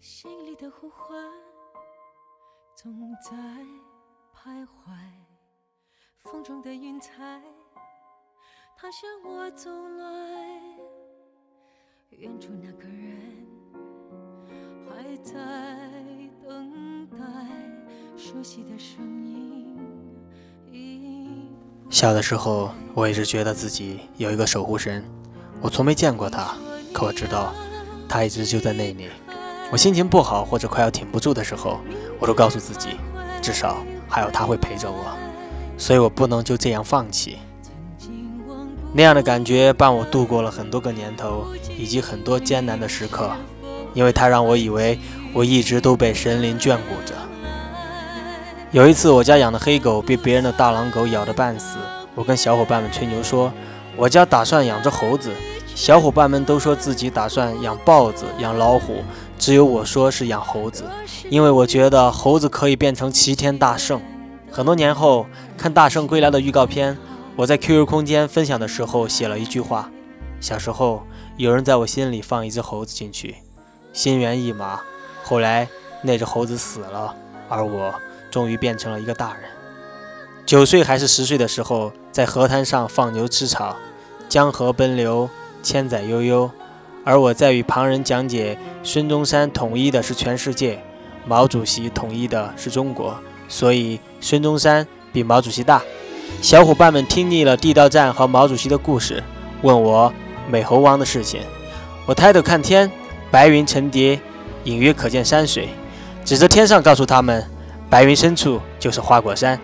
心里的呼唤总在徘徊，风中的云彩，它向我走来。远处那个人还在等待，熟悉的声音。小的时候，我一直觉得自己有一个守护神，我从没见过他，可我知道，他一直就在那里。我心情不好或者快要挺不住的时候，我都告诉自己，至少还有他会陪着我，所以我不能就这样放弃。那样的感觉伴我度过了很多个年头，以及很多艰难的时刻，因为它让我以为我一直都被神灵眷顾着。有一次，我家养的黑狗被别人的大狼狗咬得半死，我跟小伙伴们吹牛说，我家打算养只猴子。小伙伴们都说自己打算养豹子、养老虎，只有我说是养猴子，因为我觉得猴子可以变成齐天大圣。很多年后看《大圣归来》的预告片，我在 QQ 空间分享的时候写了一句话：小时候有人在我心里放一只猴子进去，心猿意马。后来那只猴子死了，而我终于变成了一个大人。九岁还是十岁的时候，在河滩上放牛吃草，江河奔流。千载悠悠，而我在与旁人讲解孙中山统一的是全世界，毛主席统一的是中国，所以孙中山比毛主席大。小伙伴们听腻了地道战和毛主席的故事，问我美猴王的事情。我抬头看天，白云层叠，隐约可见山水，指着天上告诉他们，白云深处就是花果山，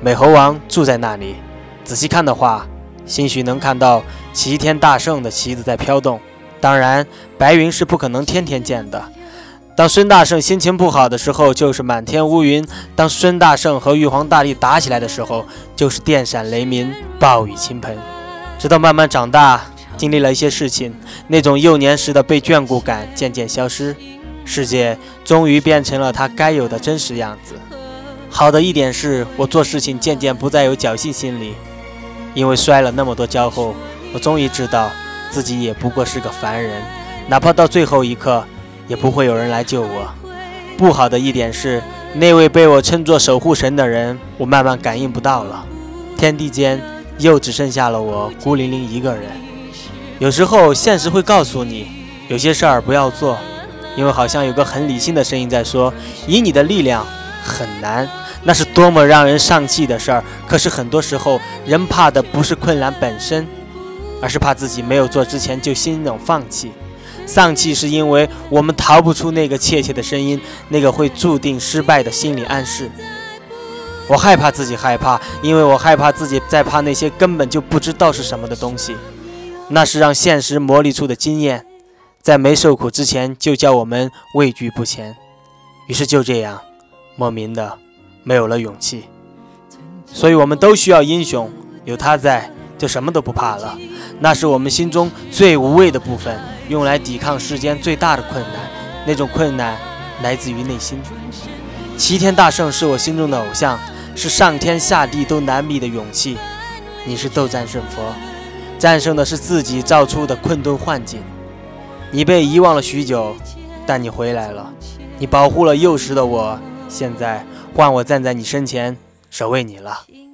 美猴王住在那里。仔细看的话。兴许能看到齐天大圣的旗子在飘动，当然白云是不可能天天见的。当孙大圣心情不好的时候，就是满天乌云；当孙大圣和玉皇大帝打起来的时候，就是电闪雷鸣、暴雨倾盆。直到慢慢长大，经历了一些事情，那种幼年时的被眷顾感渐渐消失，世界终于变成了他该有的真实样子。好的一点是我做事情渐渐不再有侥幸心理。因为摔了那么多跤后，我终于知道自己也不过是个凡人，哪怕到最后一刻，也不会有人来救我。不好的一点是，那位被我称作守护神的人，我慢慢感应不到了。天地间又只剩下了我孤零零一个人。有时候现实会告诉你，有些事儿不要做，因为好像有个很理性的声音在说，以你的力量很难。那是多么让人丧气的事儿！可是很多时候，人怕的不是困难本身，而是怕自己没有做之前就心冷放弃。丧气是因为我们逃不出那个怯怯的声音，那个会注定失败的心理暗示。我害怕自己害怕，因为我害怕自己在怕那些根本就不知道是什么的东西。那是让现实磨砺出的经验，在没受苦之前就叫我们畏惧不前。于是就这样，莫名的。没有了勇气，所以我们都需要英雄。有他在，就什么都不怕了。那是我们心中最无畏的部分，用来抵抗世间最大的困难。那种困难来自于内心。齐天大圣是我心中的偶像，是上天下地都难觅的勇气。你是斗战胜佛，战胜的是自己造出的困顿幻境。你被遗忘了许久，但你回来了。你保护了幼时的我，现在。换我站在你身前，守卫你了。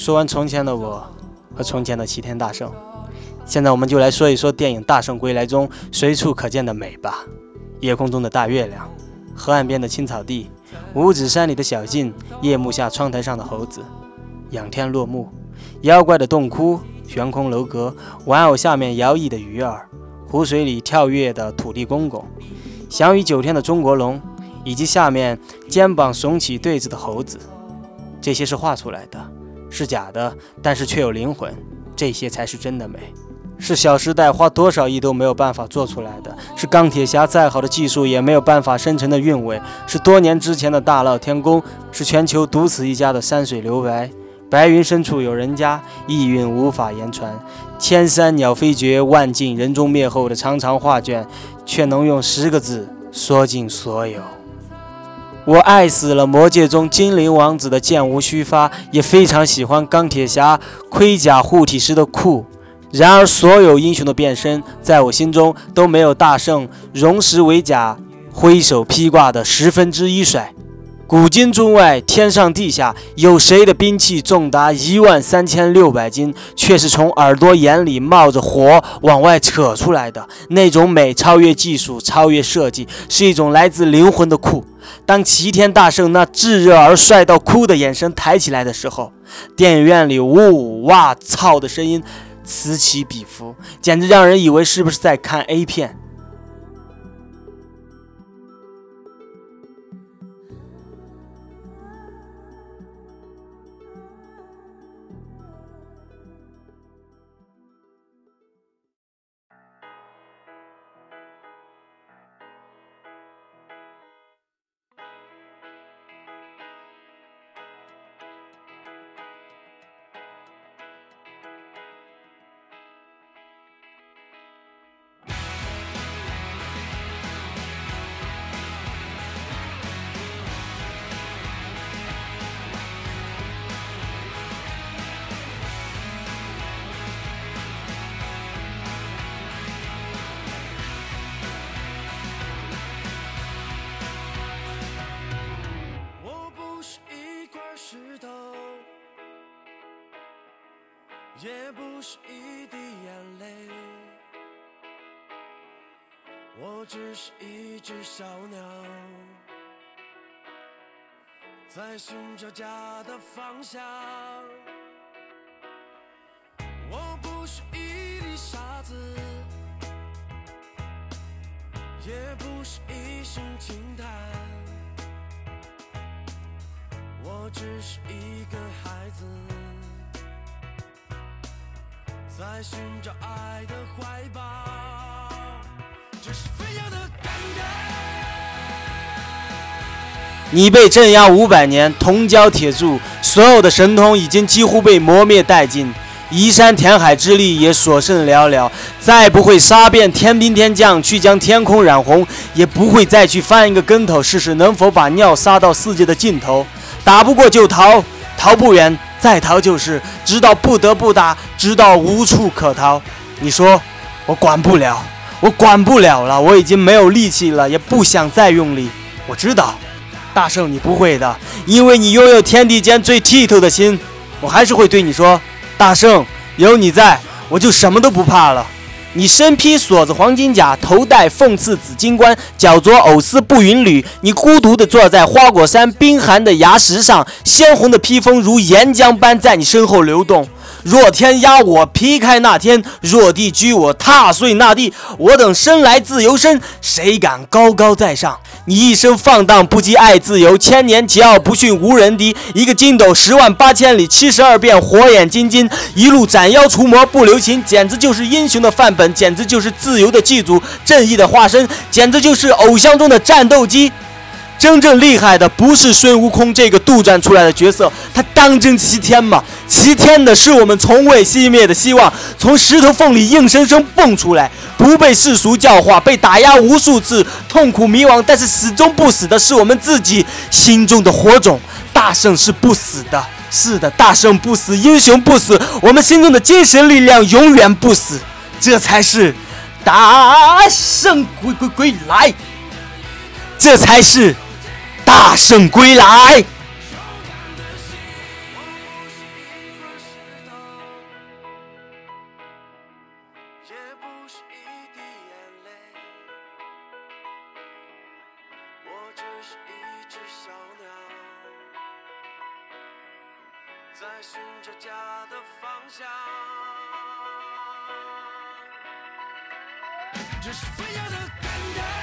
说完从前的我和从前的齐天大圣，现在我们就来说一说电影《大圣归来》中随处可见的美吧。夜空中的大月亮，河岸边的青草地，五指山里的小径，夜幕下窗台上的猴子，仰天落幕，妖怪的洞窟，悬空楼阁，玩偶下面摇曳的鱼儿，湖水里跳跃的土地公公，翔于九天的中国龙，以及下面肩膀耸起对子的猴子，这些是画出来的，是假的，但是却有灵魂，这些才是真的美。是《小时代》花多少亿都没有办法做出来的，是钢铁侠再好的技术也没有办法生成的韵味，是多年之前的大闹天宫，是全球独此一家的山水留白。白云深处有人家，意蕴无法言传。千山鸟飞绝，万径人踪灭后的长长画卷，却能用十个字说尽所有。我爱死了魔界中精灵王子的剑无虚发，也非常喜欢钢铁侠盔甲护体时的酷。然而，所有英雄的变身，在我心中都没有大圣荣石为甲，挥手披挂的十分之一帅。古今中外，天上地下，有谁的兵器重达一万三千六百斤，却是从耳朵眼里冒着火往外扯出来的？那种美超越技术，超越设计，是一种来自灵魂的酷。当齐天大圣那炙热而帅到哭的眼神抬起来的时候，电影院里呜哇操的声音。此起彼伏，简直让人以为是不是在看 A 片。也不是一滴眼泪，我只是一只小鸟，在寻找家的方向。我不是一粒沙子，也不是一声轻叹，我只是一个孩子。在寻找爱的怀抱，这是飞扬的感觉。你被镇压五百年，铜胶铁铸，所有的神通已经几乎被磨灭殆尽，移山填海之力也所剩寥寥，再不会杀遍天兵天将去将天空染红，也不会再去翻一个跟头试试能否把尿撒到世界的尽头。打不过就逃，逃不远。再逃就是，直到不得不打，直到无处可逃。你说，我管不了，我管不了了，我已经没有力气了，也不想再用力。我知道，大圣你不会的，因为你拥有天地间最剔透的心。我还是会对你说，大圣，有你在，我就什么都不怕了。你身披锁子黄金甲，头戴凤翅紫金冠，脚着藕丝步云履。你孤独地坐在花果山冰寒的崖石上，鲜红的披风如岩浆般在你身后流动。若天压我劈开那天，若地拘我踏碎那地，我等生来自由身，谁敢高高在上？你一生放荡不羁爱自由，千年桀骜不驯无人敌。一个筋斗十万八千里，七十二变火眼金睛，一路斩妖除魔不留情，简直就是英雄的范本，简直就是自由的祭祖，正义的化身，简直就是偶像中的战斗机。真正厉害的不是孙悟空这个杜撰出来的角色，他当真齐天吗？齐天的是我们从未熄灭的希望，从石头缝里硬生生蹦出来，不被世俗教化，被打压无数次，痛苦迷惘，但是始终不死的是我们自己心中的火种。大圣是不死的，是的，大圣不死，英雄不死，我们心中的精神力量永远不死，这才是大圣归归归来，这才是。大圣归来我。不是一滴眼泪，我只是一只小鸟，在寻找家的方向。这是飞翔的感觉。